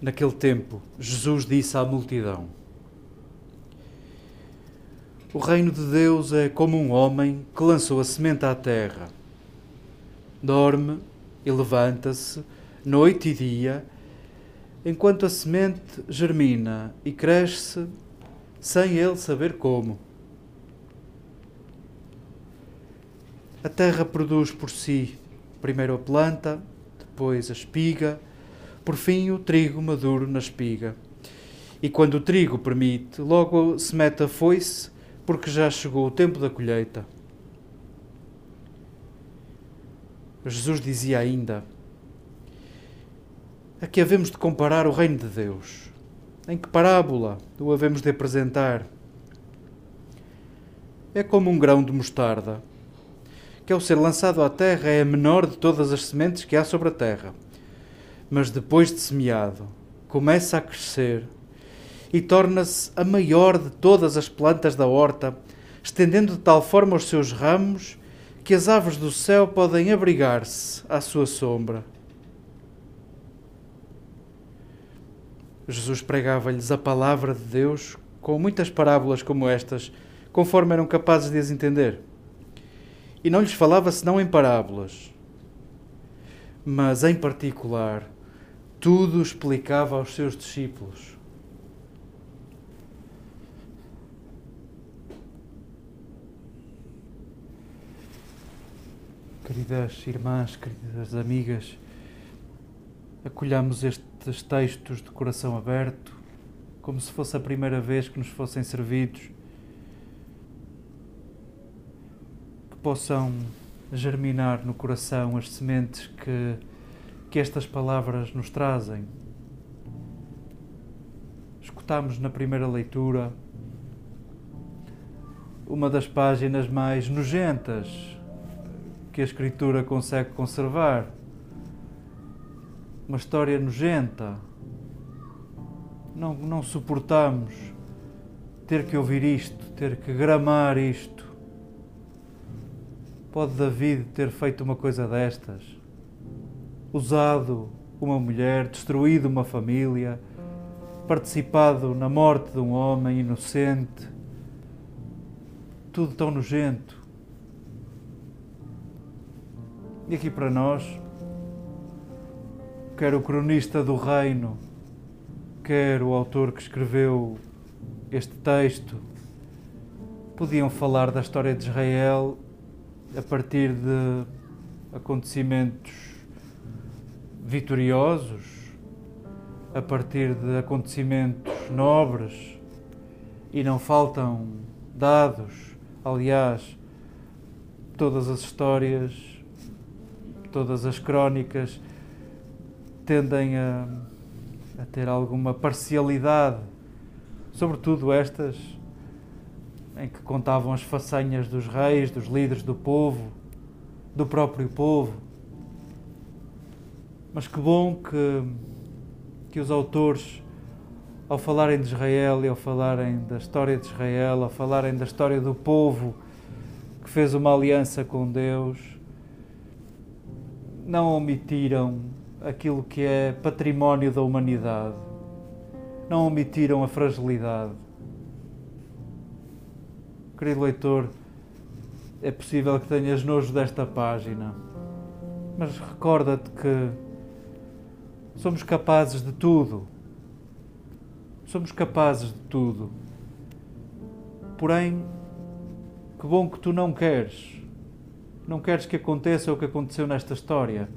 Naquele tempo, Jesus disse à multidão: O reino de Deus é como um homem que lançou a semente à terra. Dorme e levanta-se, noite e dia, enquanto a semente germina e cresce sem ele saber como. A terra produz por si primeiro a planta, depois a espiga, por fim o trigo maduro na espiga. E quando o trigo permite, logo se mete a foice, porque já chegou o tempo da colheita. Jesus dizia ainda: A que havemos de comparar o reino de Deus? Em que parábola o havemos de apresentar? É como um grão de mostarda, que ao ser lançado à terra é a menor de todas as sementes que há sobre a terra mas depois de semeado, começa a crescer e torna-se a maior de todas as plantas da horta, estendendo de tal forma os seus ramos que as aves do céu podem abrigar-se à sua sombra. Jesus pregava-lhes a palavra de Deus com muitas parábolas como estas, conforme eram capazes de as entender. E não lhes falava senão em parábolas, mas em particular tudo explicava aos seus discípulos. Queridas irmãs, queridas amigas, acolhamos estes textos de coração aberto, como se fosse a primeira vez que nos fossem servidos, que possam germinar no coração as sementes que que estas palavras nos trazem. Escutamos na primeira leitura uma das páginas mais nojentas que a Escritura consegue conservar. Uma história nojenta. Não, não suportamos ter que ouvir isto, ter que gramar isto. Pode David ter feito uma coisa destas? Usado uma mulher, destruído uma família, participado na morte de um homem inocente. Tudo tão nojento. E aqui para nós, quer o cronista do reino, quer o autor que escreveu este texto, podiam falar da história de Israel a partir de acontecimentos vitoriosos a partir de acontecimentos nobres e não faltam dados. Aliás, todas as histórias, todas as crónicas tendem a, a ter alguma parcialidade, sobretudo estas em que contavam as façanhas dos reis, dos líderes do povo, do próprio povo. Mas que bom que, que os autores, ao falarem de Israel e ao falarem da história de Israel, ao falarem da história do povo que fez uma aliança com Deus, não omitiram aquilo que é património da humanidade, não omitiram a fragilidade. Querido leitor, é possível que tenhas nojo desta página, mas recorda-te que Somos capazes de tudo. Somos capazes de tudo. Porém, que bom que tu não queres. Não queres que aconteça o que aconteceu nesta história.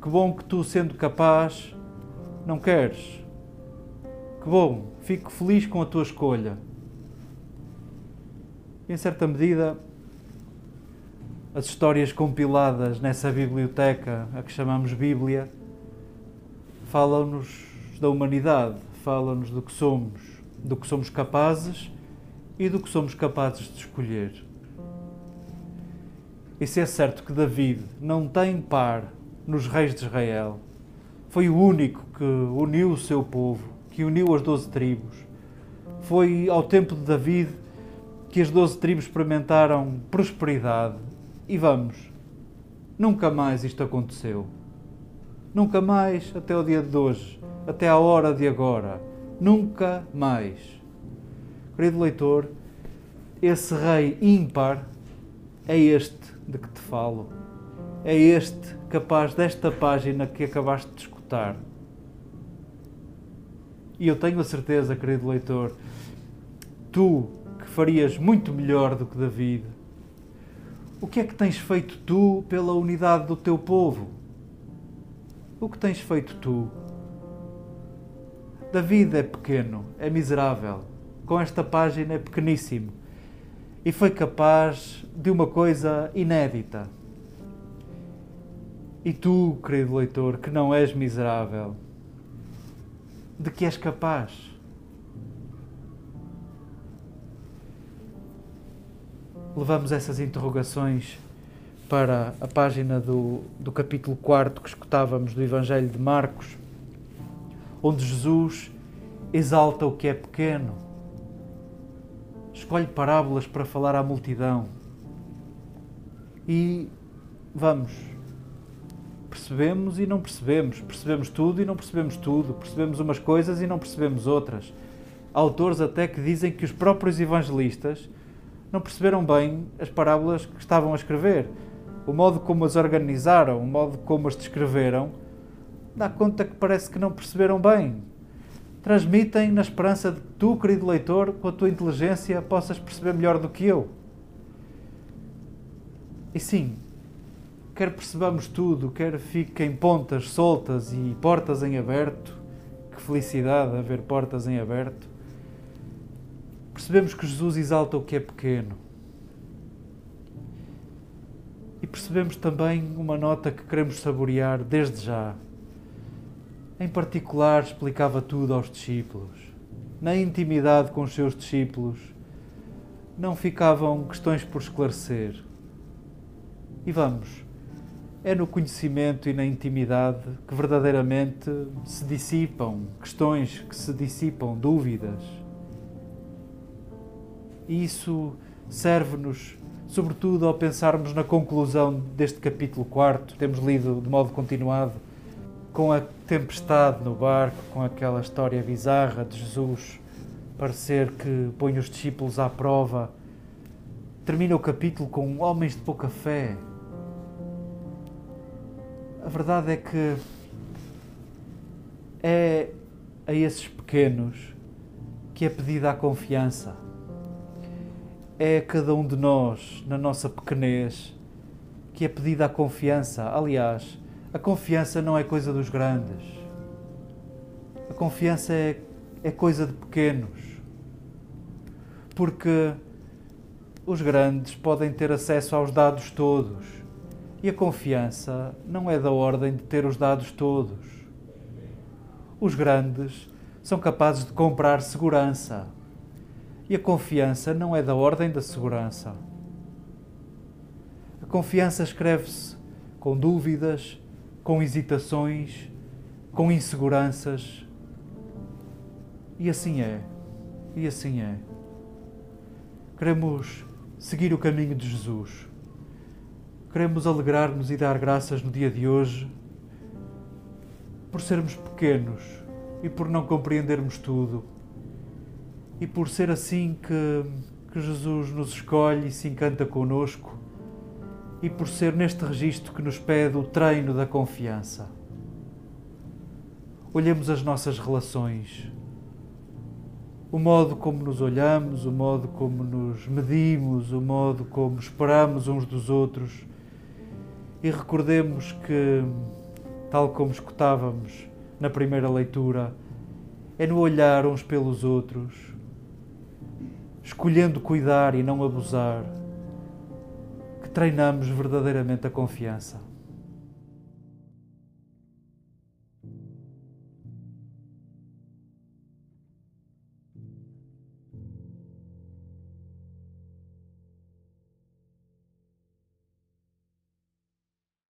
Que bom que tu, sendo capaz, não queres. Que bom, fico feliz com a tua escolha. Em certa medida, as histórias compiladas nessa biblioteca, a que chamamos Bíblia, falam-nos da humanidade, falam-nos do que somos, do que somos capazes e do que somos capazes de escolher. E se é certo que David não tem par nos reis de Israel, foi o único que uniu o seu povo, que uniu as doze tribos. Foi ao tempo de David que as doze tribos experimentaram prosperidade. E vamos, nunca mais isto aconteceu. Nunca mais, até o dia de hoje, até à hora de agora. Nunca mais. Querido leitor, esse rei ímpar é este de que te falo. É este capaz desta página que acabaste de escutar. E eu tenho a certeza, querido leitor, tu que farias muito melhor do que David, o que é que tens feito tu pela unidade do teu povo? O que tens feito tu? David é pequeno, é miserável. Com esta página é pequeníssimo. E foi capaz de uma coisa inédita. E tu, querido leitor, que não és miserável, de que és capaz? Levamos essas interrogações para a página do, do capítulo 4 que escutávamos do Evangelho de Marcos, onde Jesus exalta o que é pequeno, escolhe parábolas para falar à multidão. E vamos, percebemos e não percebemos, percebemos tudo e não percebemos tudo, percebemos umas coisas e não percebemos outras. Há autores até que dizem que os próprios evangelistas não perceberam bem as parábolas que estavam a escrever. O modo como as organizaram, o modo como as descreveram, dá conta que parece que não perceberam bem. Transmitem na esperança de que tu, querido leitor, com a tua inteligência, possas perceber melhor do que eu. E sim, quer percebamos tudo, quer fiquem pontas soltas e portas em aberto, que felicidade haver portas em aberto percebemos que Jesus exalta o que é pequeno. E percebemos também uma nota que queremos saborear desde já. Em particular, explicava tudo aos discípulos. Na intimidade com os seus discípulos, não ficavam questões por esclarecer. E vamos, é no conhecimento e na intimidade que verdadeiramente se dissipam questões, que se dissipam dúvidas e isso serve-nos, sobretudo, ao pensarmos na conclusão deste capítulo 4. Temos lido de modo continuado com a tempestade no barco, com aquela história bizarra de Jesus parecer que põe os discípulos à prova. Termina o capítulo com homens de pouca fé. A verdade é que é a esses pequenos que é pedida a confiança é cada um de nós, na nossa pequenez, que é pedida a confiança. Aliás, a confiança não é coisa dos grandes. A confiança é, é coisa de pequenos. Porque os grandes podem ter acesso aos dados todos. E a confiança não é da ordem de ter os dados todos. Os grandes são capazes de comprar segurança e a confiança não é da ordem da segurança. A confiança escreve-se com dúvidas, com hesitações, com inseguranças. E assim é. E assim é. Queremos seguir o caminho de Jesus. Queremos alegrar-nos e dar graças no dia de hoje por sermos pequenos e por não compreendermos tudo e por ser assim que, que Jesus nos escolhe e se encanta conosco, e por ser neste registro que nos pede o treino da confiança. Olhemos as nossas relações, o modo como nos olhamos, o modo como nos medimos, o modo como esperamos uns dos outros e recordemos que, tal como escutávamos na primeira leitura, é no olhar uns pelos outros escolhendo cuidar e não abusar, que treinamos verdadeiramente a confiança.